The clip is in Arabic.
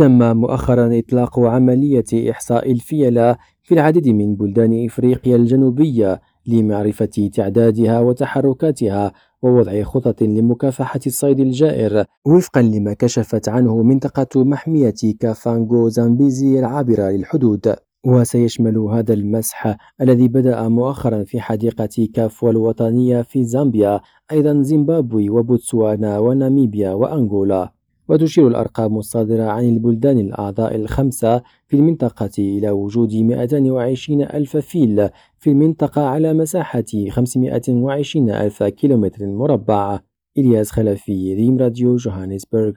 تم مؤخرا إطلاق عملية إحصاء الفيلة في العديد من بلدان إفريقيا الجنوبية لمعرفة تعدادها وتحركاتها ووضع خطط لمكافحة الصيد الجائر وفقا لما كشفت عنه منطقة محمية كافانغو زامبيزي العابرة للحدود. وسيشمل هذا المسح الذي بدأ مؤخرا في حديقة كافو الوطنية في زامبيا أيضا زيمبابوي وبوتسوانا وناميبيا وأنغولا. وتشير الأرقام الصادرة عن البلدان الأعضاء الخمسة في المنطقة إلى وجود 220 ألف فيل في المنطقة على مساحة 520 ألف كيلومتر مربع. إلياس خلفي ريم راديو جوهانسبرغ.